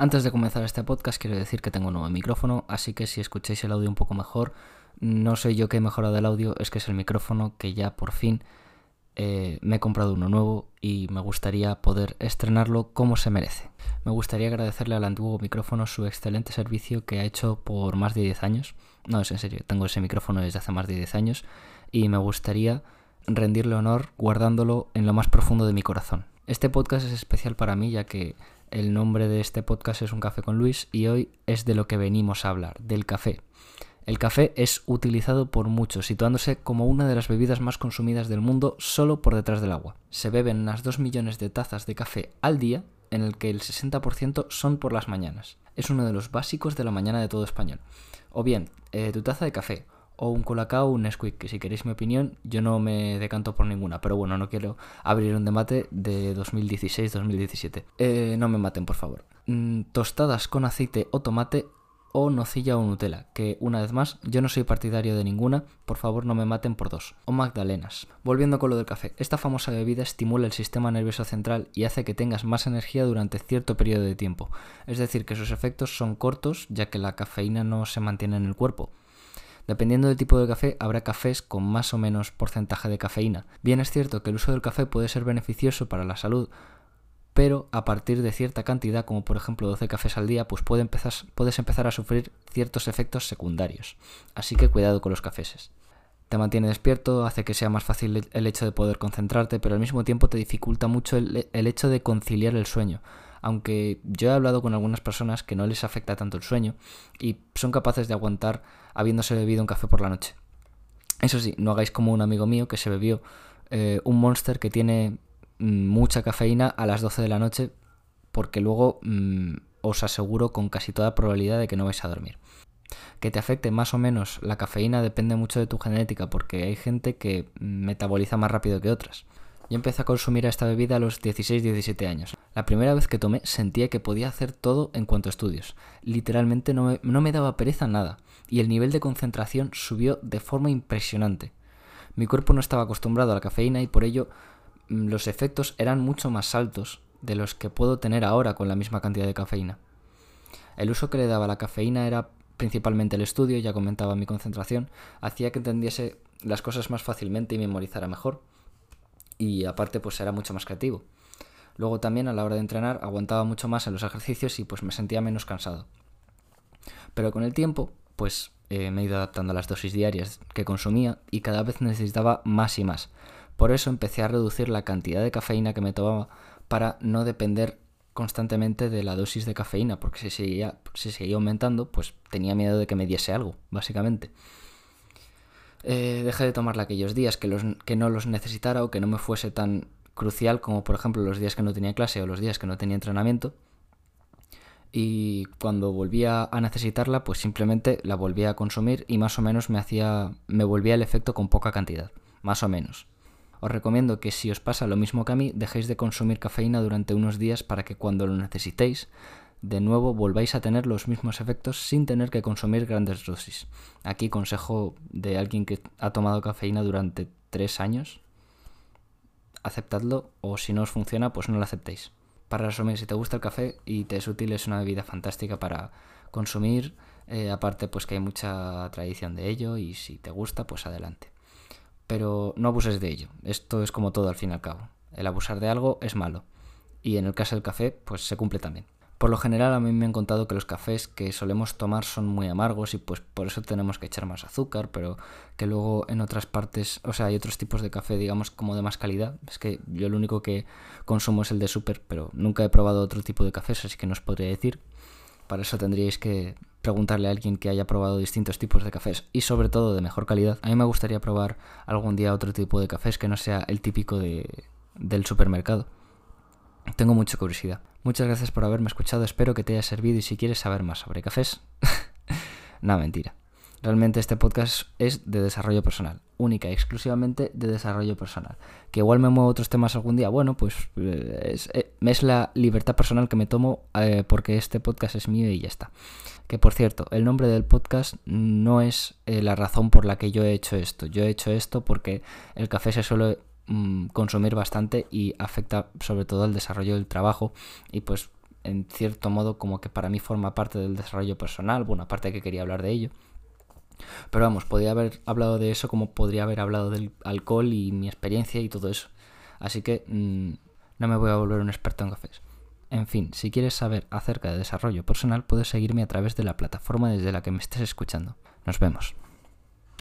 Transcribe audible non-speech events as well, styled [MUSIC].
Antes de comenzar este podcast quiero decir que tengo un nuevo micrófono, así que si escucháis el audio un poco mejor, no sé yo qué he mejorado el audio, es que es el micrófono que ya por fin eh, me he comprado uno nuevo y me gustaría poder estrenarlo como se merece. Me gustaría agradecerle al antiguo micrófono su excelente servicio que ha hecho por más de 10 años. No, es en serio, tengo ese micrófono desde hace más de 10 años y me gustaría rendirle honor guardándolo en lo más profundo de mi corazón. Este podcast es especial para mí ya que el nombre de este podcast es Un café con Luis y hoy es de lo que venimos a hablar, del café. El café es utilizado por muchos, situándose como una de las bebidas más consumidas del mundo solo por detrás del agua. Se beben unas 2 millones de tazas de café al día, en el que el 60% son por las mañanas. Es uno de los básicos de la mañana de todo español. O bien, eh, tu taza de café, o un colacao un Nesquik, que si queréis mi opinión, yo no me decanto por ninguna, pero bueno, no quiero abrir un debate de 2016-2017. Eh, no me maten, por favor. Mm, tostadas con aceite o tomate o nocilla o Nutella, que una vez más yo no soy partidario de ninguna, por favor no me maten por dos, o magdalenas. Volviendo con lo del café, esta famosa bebida estimula el sistema nervioso central y hace que tengas más energía durante cierto periodo de tiempo, es decir, que sus efectos son cortos ya que la cafeína no se mantiene en el cuerpo. Dependiendo del tipo de café, habrá cafés con más o menos porcentaje de cafeína. Bien es cierto que el uso del café puede ser beneficioso para la salud, pero a partir de cierta cantidad, como por ejemplo 12 cafés al día, pues puedes empezar a sufrir ciertos efectos secundarios. Así que cuidado con los cafés. Te mantiene despierto, hace que sea más fácil el hecho de poder concentrarte, pero al mismo tiempo te dificulta mucho el hecho de conciliar el sueño aunque yo he hablado con algunas personas que no les afecta tanto el sueño y son capaces de aguantar habiéndose bebido un café por la noche. Eso sí, no hagáis como un amigo mío que se bebió eh, un monster que tiene mm, mucha cafeína a las 12 de la noche porque luego mm, os aseguro con casi toda probabilidad de que no vais a dormir. Que te afecte más o menos la cafeína depende mucho de tu genética porque hay gente que metaboliza más rápido que otras. Yo empecé a consumir esta bebida a los 16-17 años. La primera vez que tomé sentía que podía hacer todo en cuanto a estudios. Literalmente no me, no me daba pereza nada y el nivel de concentración subió de forma impresionante. Mi cuerpo no estaba acostumbrado a la cafeína y por ello mm, los efectos eran mucho más altos de los que puedo tener ahora con la misma cantidad de cafeína. El uso que le daba la cafeína era principalmente el estudio, ya comentaba mi concentración, hacía que entendiese las cosas más fácilmente y memorizara mejor y aparte pues era mucho más creativo. Luego también a la hora de entrenar aguantaba mucho más en los ejercicios y pues me sentía menos cansado. Pero con el tiempo pues eh, me he ido adaptando a las dosis diarias que consumía y cada vez necesitaba más y más. Por eso empecé a reducir la cantidad de cafeína que me tomaba para no depender constantemente de la dosis de cafeína, porque si seguía, si seguía aumentando, pues tenía miedo de que me diese algo, básicamente. Eh, dejé de tomarla aquellos días que, los, que no los necesitara o que no me fuese tan crucial como por ejemplo los días que no tenía clase o los días que no tenía entrenamiento. Y cuando volvía a necesitarla, pues simplemente la volvía a consumir y más o menos me hacía. me volvía el efecto con poca cantidad. Más o menos. Os recomiendo que si os pasa lo mismo que a mí, dejéis de consumir cafeína durante unos días para que cuando lo necesitéis de nuevo volváis a tener los mismos efectos sin tener que consumir grandes dosis. Aquí consejo de alguien que ha tomado cafeína durante tres años, aceptadlo o si no os funciona pues no lo aceptéis. Para resumir, si te gusta el café y te es útil es una bebida fantástica para consumir, eh, aparte pues que hay mucha tradición de ello y si te gusta pues adelante. Pero no abuses de ello, esto es como todo al fin y al cabo. El abusar de algo es malo y en el caso del café pues se cumple también. Por lo general a mí me han contado que los cafés que solemos tomar son muy amargos y pues por eso tenemos que echar más azúcar, pero que luego en otras partes, o sea, hay otros tipos de café, digamos, como de más calidad. Es que yo el único que consumo es el de súper, pero nunca he probado otro tipo de cafés, así que no os podría decir. Para eso tendríais que preguntarle a alguien que haya probado distintos tipos de cafés y sobre todo de mejor calidad. A mí me gustaría probar algún día otro tipo de cafés que no sea el típico de, del supermercado. Tengo mucha curiosidad. Muchas gracias por haberme escuchado, espero que te haya servido y si quieres saber más sobre cafés, [LAUGHS] no, mentira. Realmente este podcast es de desarrollo personal, única y exclusivamente de desarrollo personal. Que igual me muevo otros temas algún día, bueno, pues eh, eh, es, la libertad personal que me tomo eh, porque este podcast es mío y ya está. Que por cierto, el nombre del podcast no es la razón por la que yo he hecho esto. Yo he hecho esto porque el café se suele Mm, consumir bastante y afecta sobre todo al desarrollo del trabajo y pues en cierto modo como que para mí forma parte del desarrollo personal, bueno, aparte que quería hablar de ello. Pero vamos, podría haber hablado de eso como podría haber hablado del alcohol y mi experiencia y todo eso. Así que mm, no me voy a volver un experto en cafés. En fin, si quieres saber acerca de desarrollo personal, puedes seguirme a través de la plataforma desde la que me estés escuchando. Nos vemos.